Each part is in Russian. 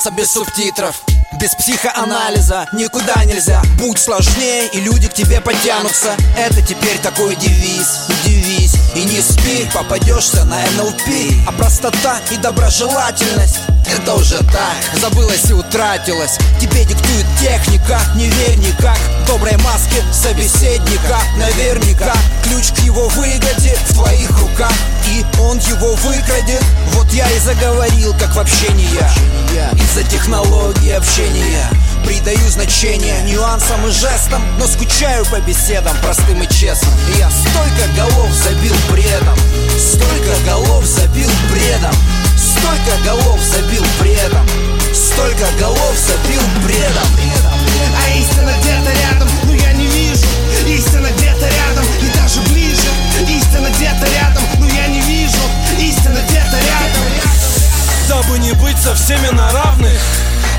разобраться без субтитров без психоанализа никуда нельзя. Будь сложнее, и люди к тебе потянутся. Это теперь такой девиз Девиз. И не спи, попадешься на НЛП. А простота и доброжелательность это уже так. Забылась и утратилась Тебе диктует техника. Не верь никак. Доброй маске собеседника. Наверняка Ключ к его выгоде в твоих руках. И он его выкрадет. Вот я и заговорил, как в общении Из-за технологии общения Придаю значение нюансам и жестам Но скучаю по беседам простым и честным. Я столько голов забил бредом Столько голов забил бредом Столько голов забил бредом Столько голов забил бредом. А истина где-то рядом, но я не вижу. Истина где-то рядом и даже ближе. Истина где-то рядом, но я не вижу. Истина где-то рядом Дабы не быть со всеми на равных.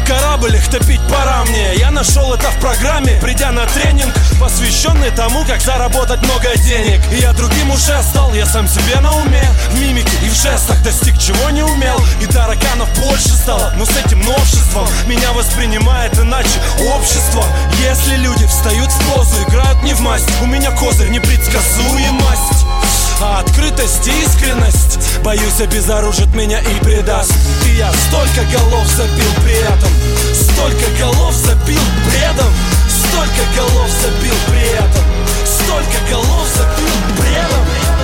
Корабль их топить пора мне. Я нашел это в программе, придя на тренинг Посвященный тому, как заработать много денег. И я другим уже стал, я сам себе на уме. В мимике и в жестах достиг чего не умел. И тараканов больше стало, но с этим новшеством. Меня воспринимает иначе общество. Если люди встают в позу, играют не в масть. У меня козырь непредсказуемость а открытость и искренность. Боюсь, обезоружит меня и предаст. И я столько голов забил при этом. Столько голов забил бредом. Столько голов забил при этом. Столько голов забил бредом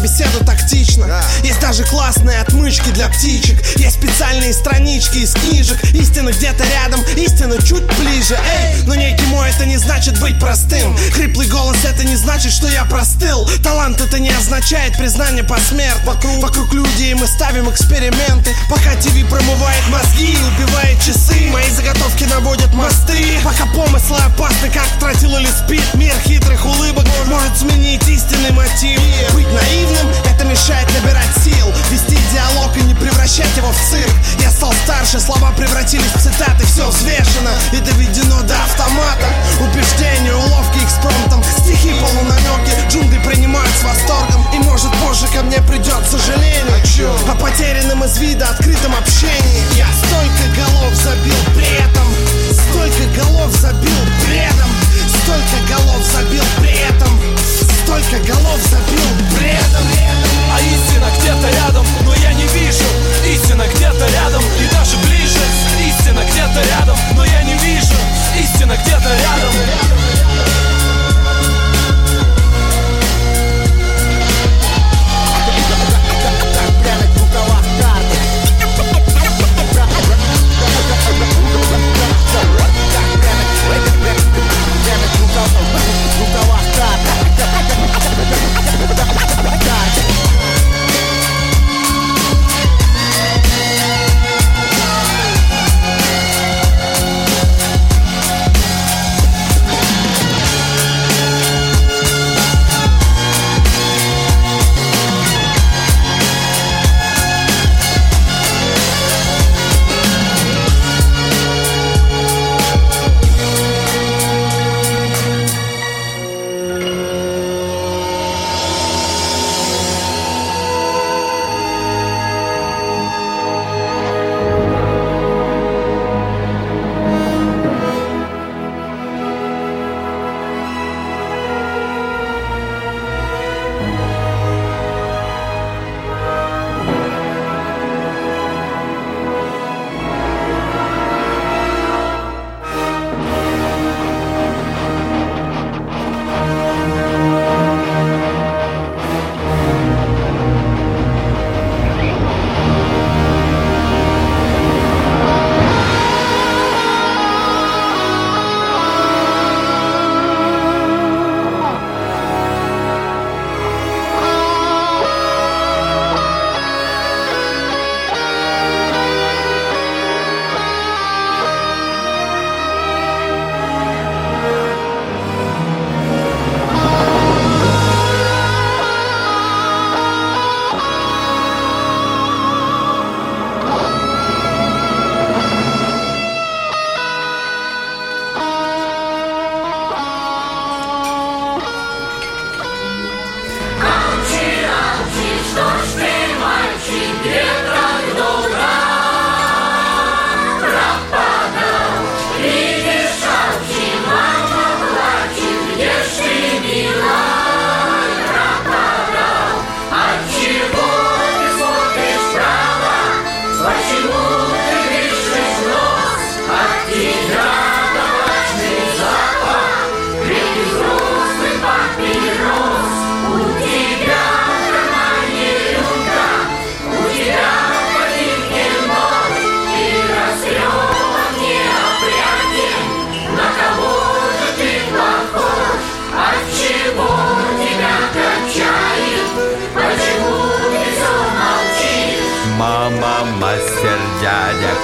беседу тактично. Есть даже классные отмычки для птичек. Есть специальные странички из книжек. Истина где-то рядом, истина чуть ближе. Эй, но некий мой это не значит быть простым. Хриплый голос это не значит, что я простыл. Талант это не означает признание посмертно. Вокруг, вокруг людей мы ставим эксперименты. Пока ТВ промывает мозги и убивает часы. Мои заготовки наводят мосты. Пока помыслы опасны, как тротил или спит. Мир хитрых улыбок может сменить истинный мотив. Быть наивным, это мешает набирать сил Вести диалог и не превращать его в цирк. Я стал старше, слова превратились в цитаты Все взвешено и доведено до автомата. Убеждения, уловки экспромтом Стихи полунамеки, джунгли принимают с восторгом И может позже ко мне придет сожаление. О потерянном из вида открытом общении. Я столько голов забил при этом Столько голов забил бредом Столько голов забил при этом столько голов забил бредом А истина где-то рядом, но я не вижу Истина где-то рядом и даже ближе Истина где-то рядом, но я не вижу Истина где-то рядом I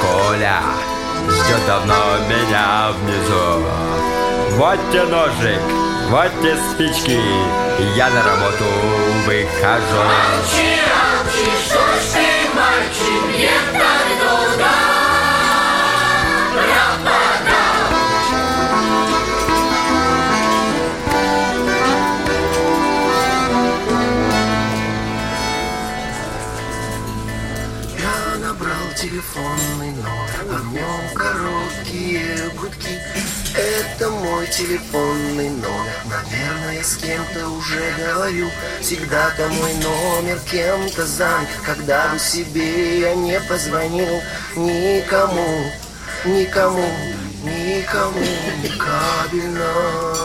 Коля ждет давно меня внизу. Вот те ножик, вот те спички, я на работу выхожу. Молчи, молчи, телефонный номер, а в нем короткие гудки. Это мой телефонный номер, наверное, с кем-то уже говорю. Всегда-то мой номер кем-то занят, когда бы себе я не позвонил никому, никому, никому, кабельно.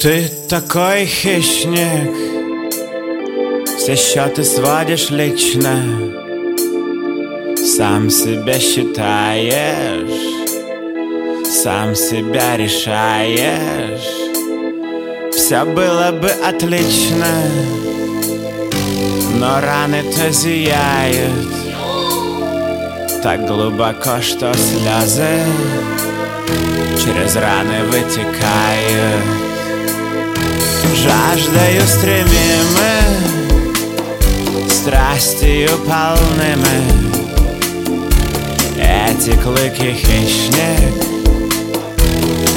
Ты такой хищник. Все счеты сводишь лично. Сам себя считаешь. Сам себя решаешь. Все было бы отлично. Но раны-то зияют. Так глубоко, что слезы Через раны вытекают. Жаждаю стремимы, страстью полными. Эти клыки хищник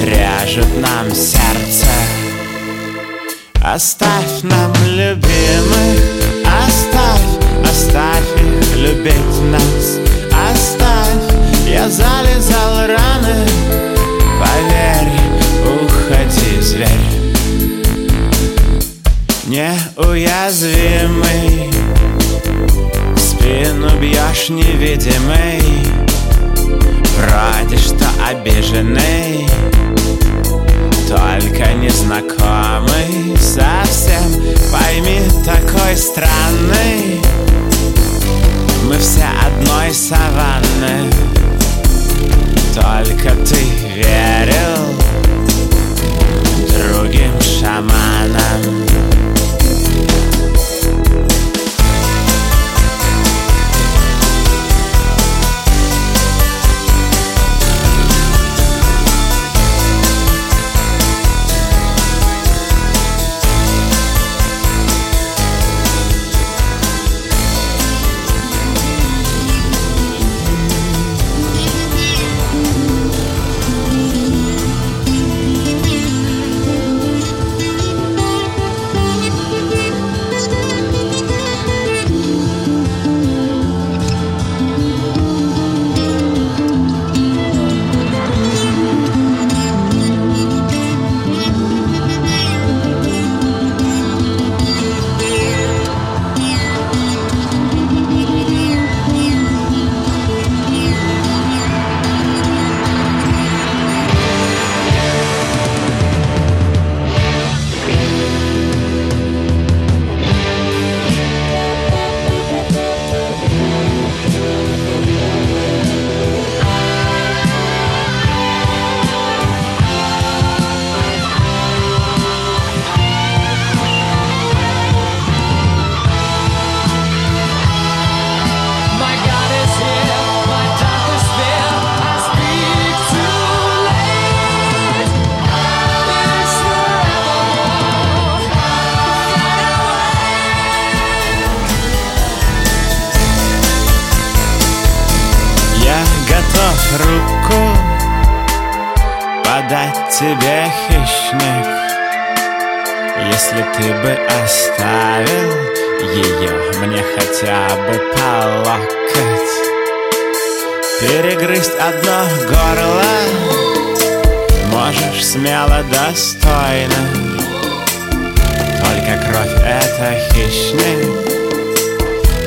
режет нам сердце. Оставь нам любимых, оставь, оставь их любить нас, оставь. Я залезал раны, поверь, уходи, зверь неуязвимый В спину бьешь невидимый Вроде что обиженный Только незнакомый совсем. Пойми, такой странный Мы все одной саванны. Только ты верил Другим шаманам. Тебе хищник. Если ты бы оставил ее Мне хотя бы по локоть Перегрызть одно горло Можешь смело, достойно. Только кровь — это хищник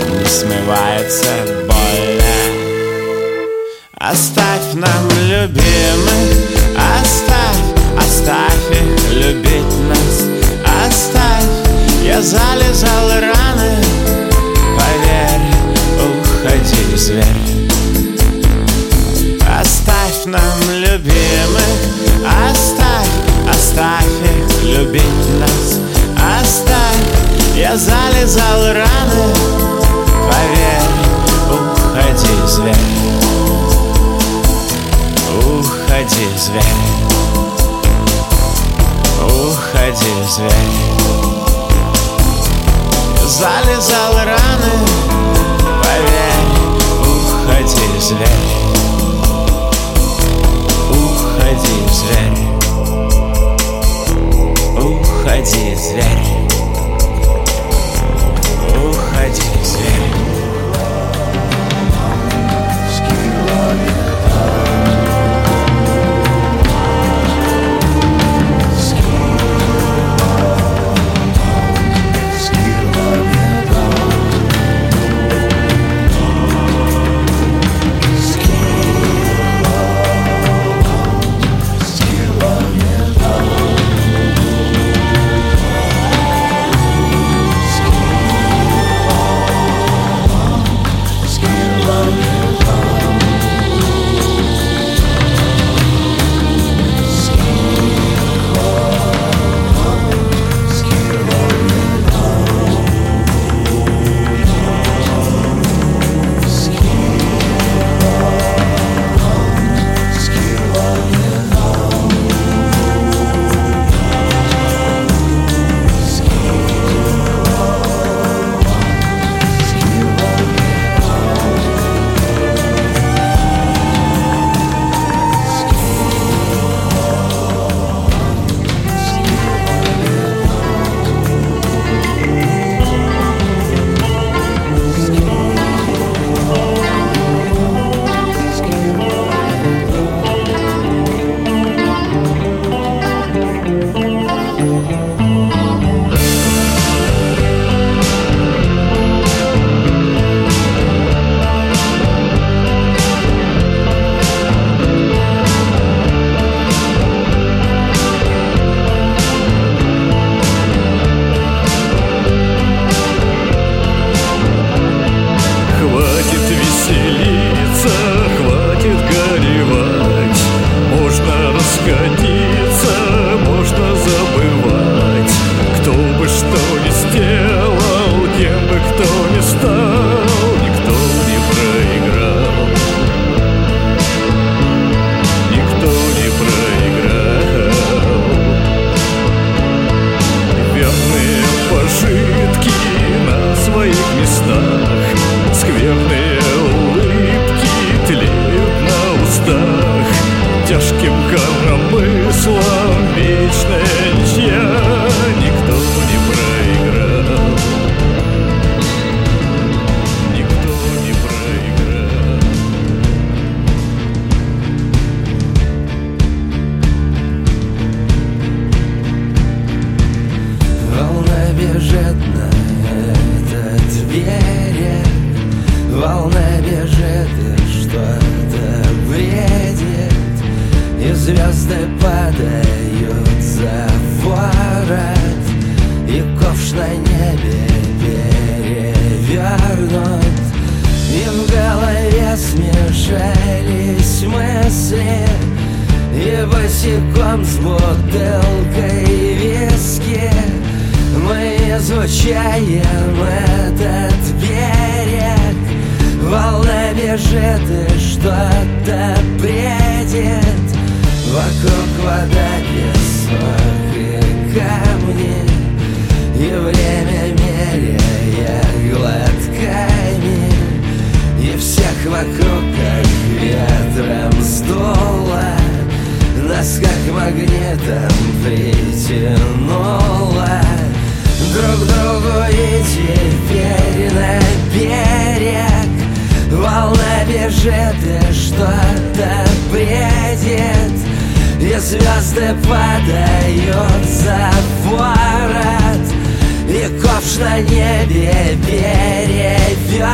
Не смывается больно. Оставь нам любимых, оставь, оставь их любить нас. Оставь, я залезал раны. Поверь, уходи, зверь. Оставь нам любимых, оставь, оставь их любить нас. Оставь, я залезал раны. Поверь, уходи, зверь Уходи, зверь. Уходи, зверь. Залезал раны Поверь, уходи, зверь. Уходи, зверь. Уходи, зверь. Уходи, зверь кем бы бредит И звезды падают за ворот И ковш на небе перевернут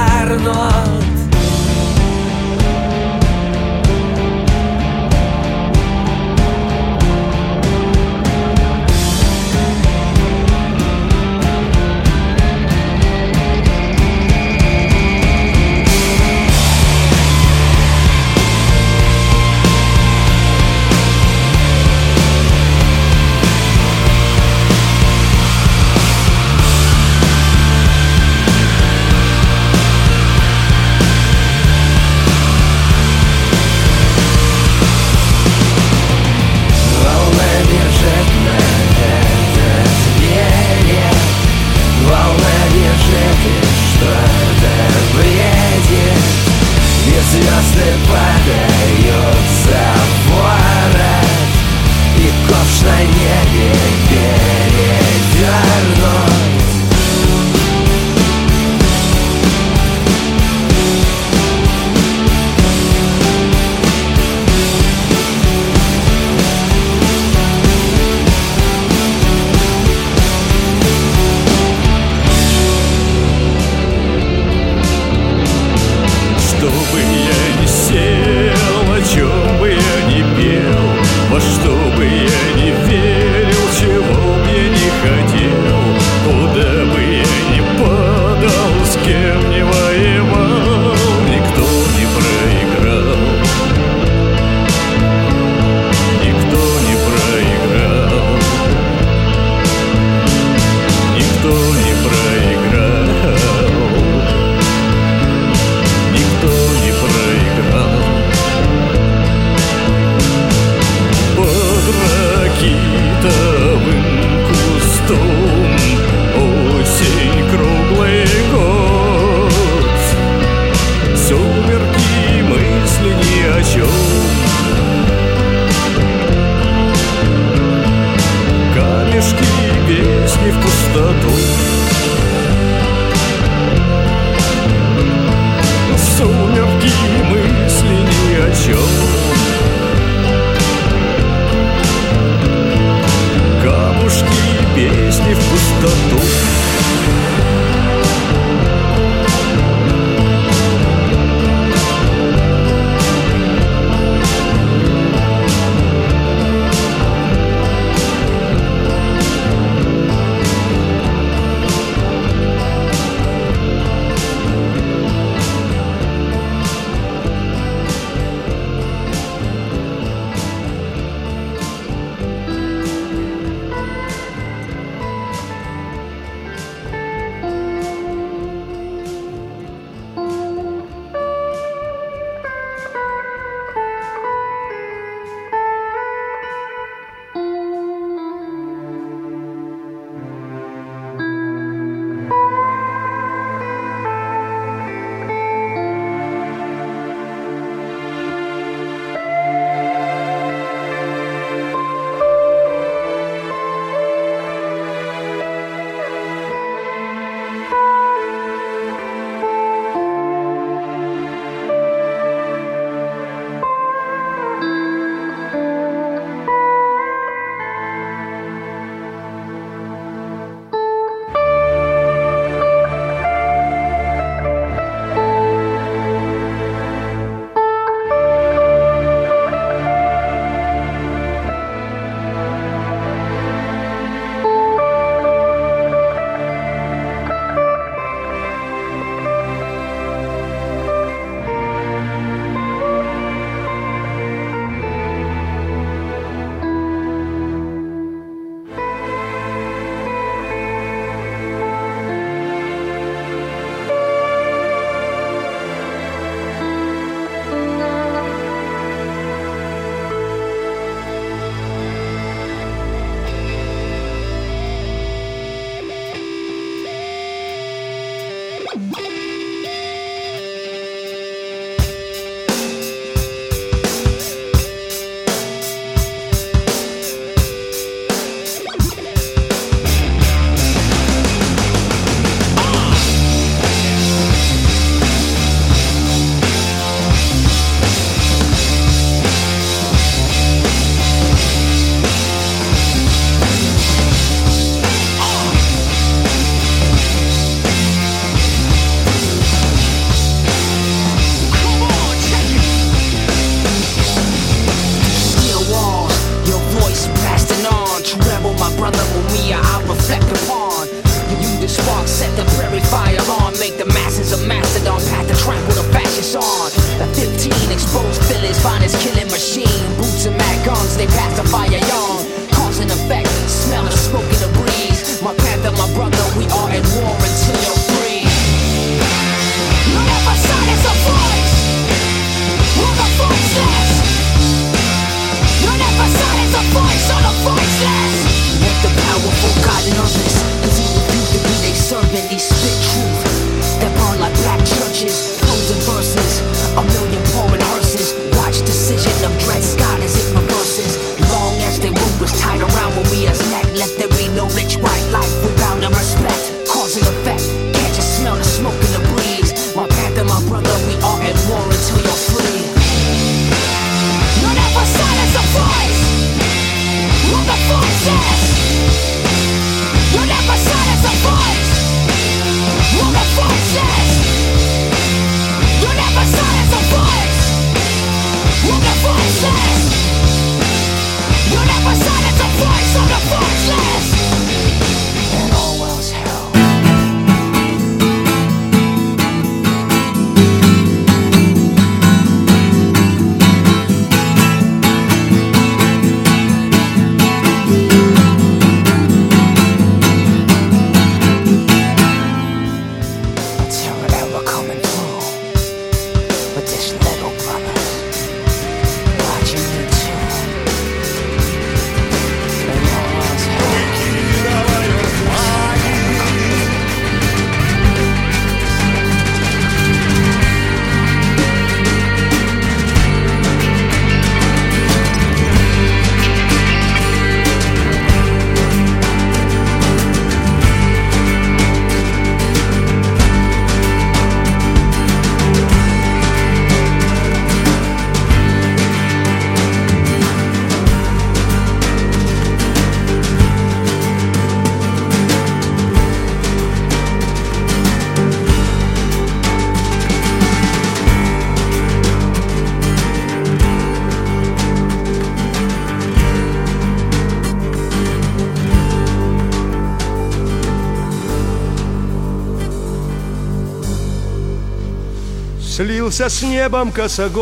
сравнился с небом косогор.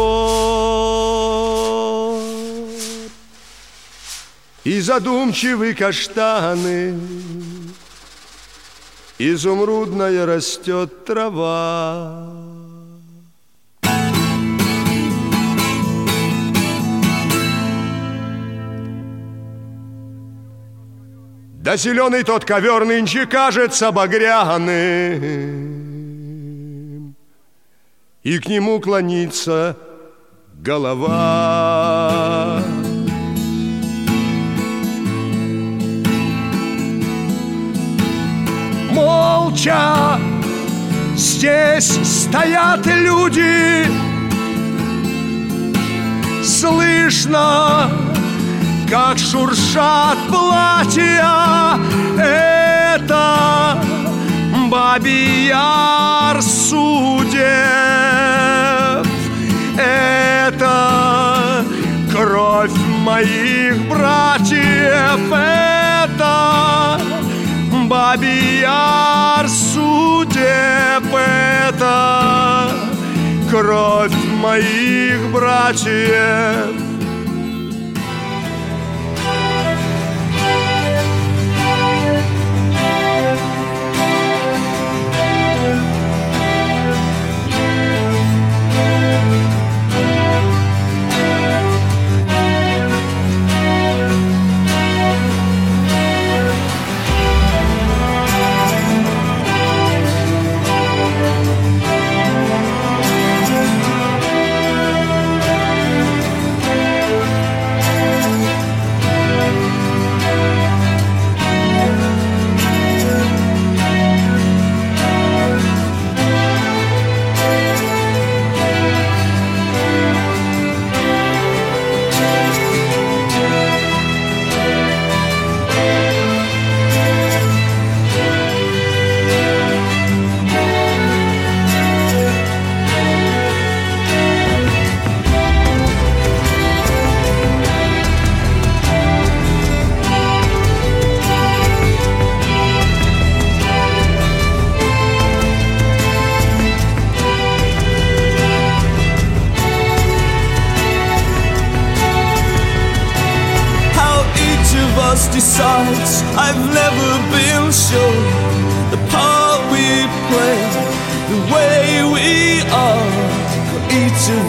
И задумчивы каштаны, изумрудная растет трава. Да зеленый тот ковер нынче кажется багряный, и к нему клонится голова. Молча здесь стоят люди, слышно, как шуршат платья. Это бабий яр судеб. Это кровь моих братьев. Это бабий яр судеб. Это кровь моих братьев.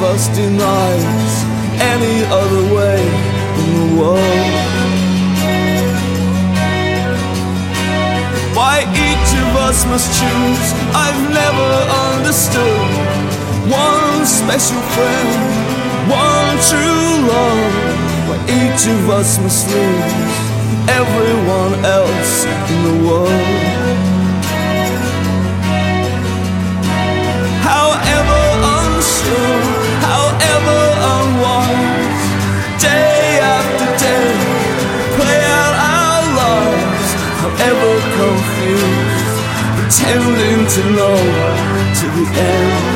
Of us denies any other way in the world. Why each of us must choose, I've never understood. One special friend, one true love. Why each of us must lose everyone else in the world. Pretending to know to the end.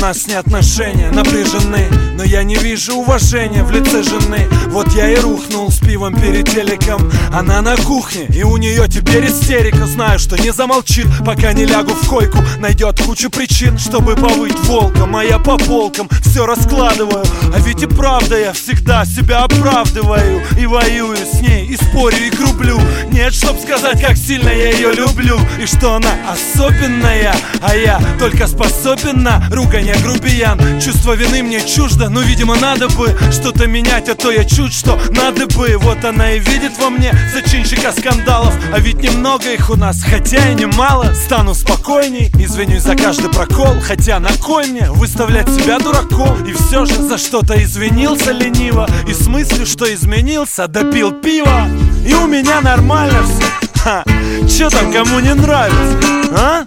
Нас не отношения напряжены Но я не вижу уважения в лице жены. Вот я и рухнул с пивом перед телеком. Она на кухне и у нее теперь истерика. Знаю, что не замолчит, пока не лягу в койку. Найдет кучу причин, чтобы повыть волком. А я по полкам все раскладываю. А ведь и правда я всегда себя оправдываю. И воюю с ней, и спорю, и грублю. Нет, чтоб сказать, как сильно я ее люблю. И что она особенная, а я только способен на ругань, я грубиян. Чувство вины мне чуждо, но, видимо, надо бы Что-то менять, а то я чуть что надо бы. Вот она и видит во мне зачинщика скандалов. А ведь немного их у нас, хотя и немало. Стану спокойней, извинюсь за каждый прокол. Хотя на кой мне выставлять себя дураком. И все же за что-то извинился лениво. И с мыслью, что изменился, допил пиво. И у меня нормально все Ха, Че там кому не нравится, а?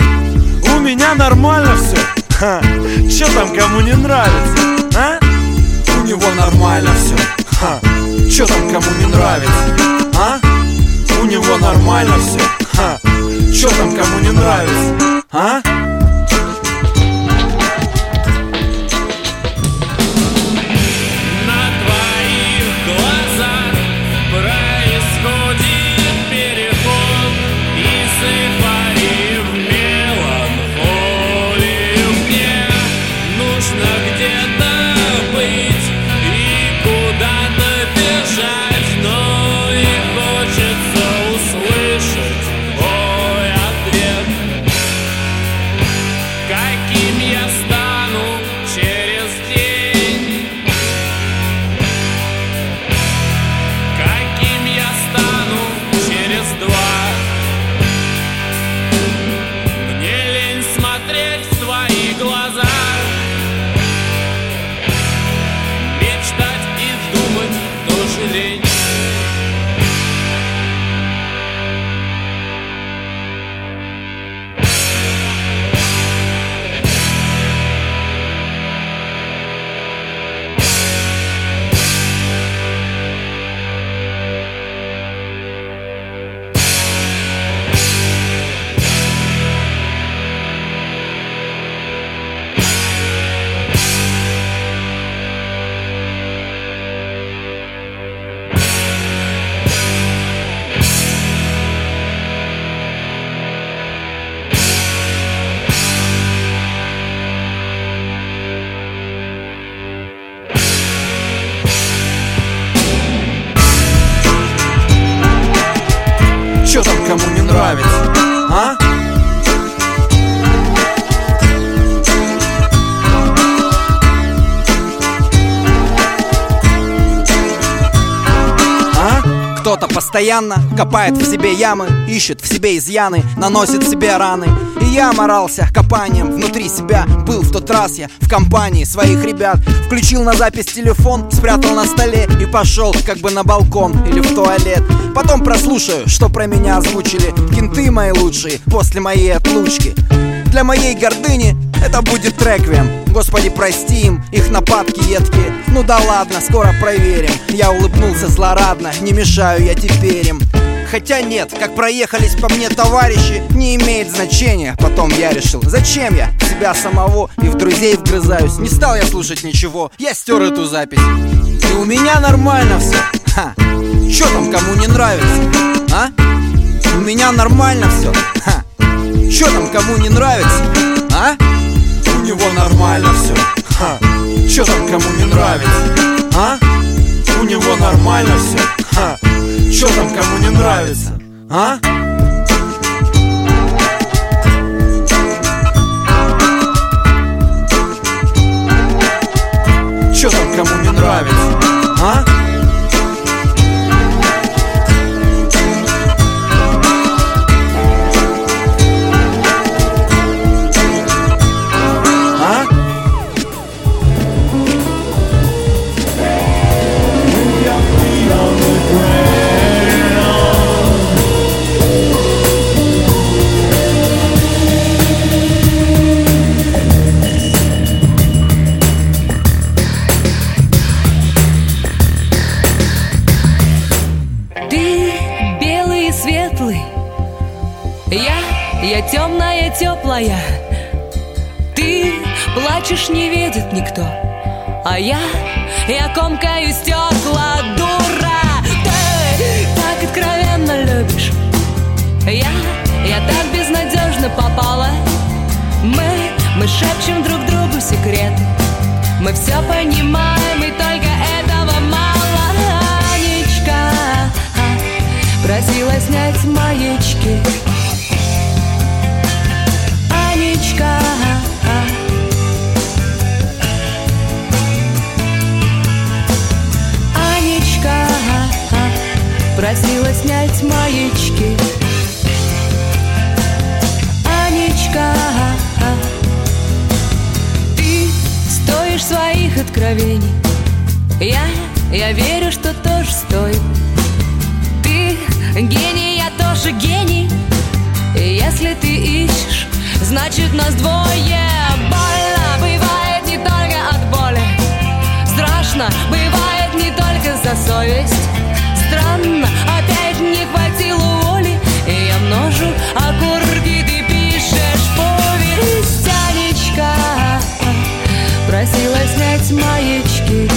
У меня нормально все Ха, Че там кому не нравится? У него нормально все Ха, Че там кому не нравится, а? У него нормально все Ха, Че там кому не нравится, а? Постоянно копает в себе ямы Ищет в себе изъяны, наносит себе раны. И я морался копанием внутри себя Был в тот раз я в компании своих ребят. Включил на запись телефон, спрятал на столе И пошел как бы на балкон или в туалет. Потом прослушаю, что про меня озвучили Кенты мои лучшие после моей отлучки. Для моей гордыни это будет реквием Господи, прости им, их нападки едкие. Ну да ладно, скоро проверим. Я улыбнулся злорадно, не мешаю я теперь им. Хотя нет, как проехались по мне товарищи Не имеет значения, потом я решил Зачем я себя самого и в друзей вгрызаюсь? Не стал я слушать ничего, я стер эту запись. И у меня нормально все Ха. Чё там кому не нравится, а? У меня нормально все Ха. Чё там кому не нравится, а? Него нормально все Ха. Чё там кому не нравится, а? У него нормально все Ха. Чё там кому не нравится, а? Чё там кому не нравится, теплая Ты плачешь, не видит никто. А я, я комкаю стекла Дура, ты так откровенно любишь. Я, я так безнадежно попала. Мы, мы шепчем друг другу секреты Мы все понимаем и только этого мало. Анечка Просила снять маячки Просила снять маячки Анечка Ты стоишь своих откровений. Я, я верю, что тоже стою Ты гений, я тоже гений. И если ты ищешь, значит нас двое. Больно бывает не только от боли. Страшно бывает не только за совесть Странно, опять не хватило воли. И я множу окурки, ты пишешь повесть Анечка Просила снять маячки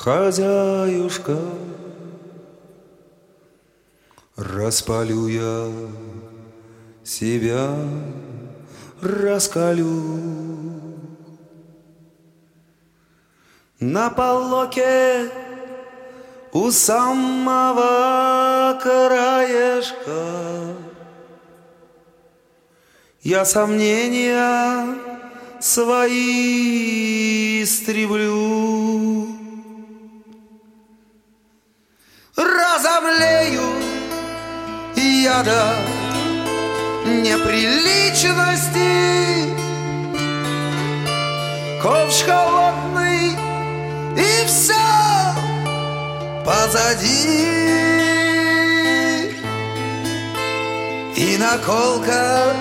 хозяюшка. Распалю я себя, раскалю. На полоке у самого краешка Я сомнения свои истреблю разомлею яда неприличности. Ковш холодный и все позади. И наколка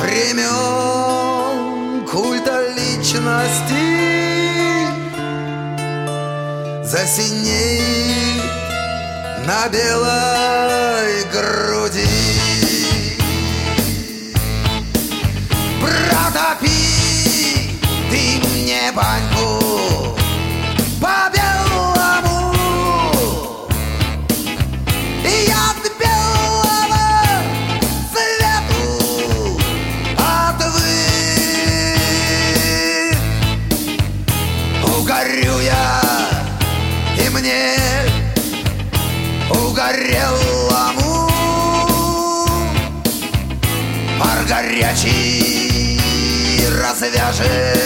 времен культа личности засинеет на белой груди. Протопи ты мне баньку победу. say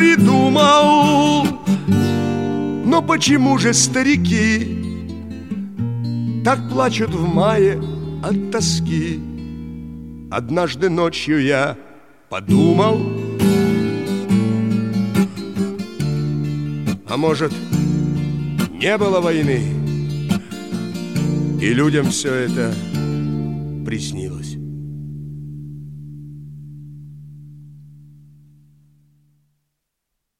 придумал. Но почему же старики так плачут в мае от тоски? Однажды ночью я подумал, а может, не было войны, и людям все это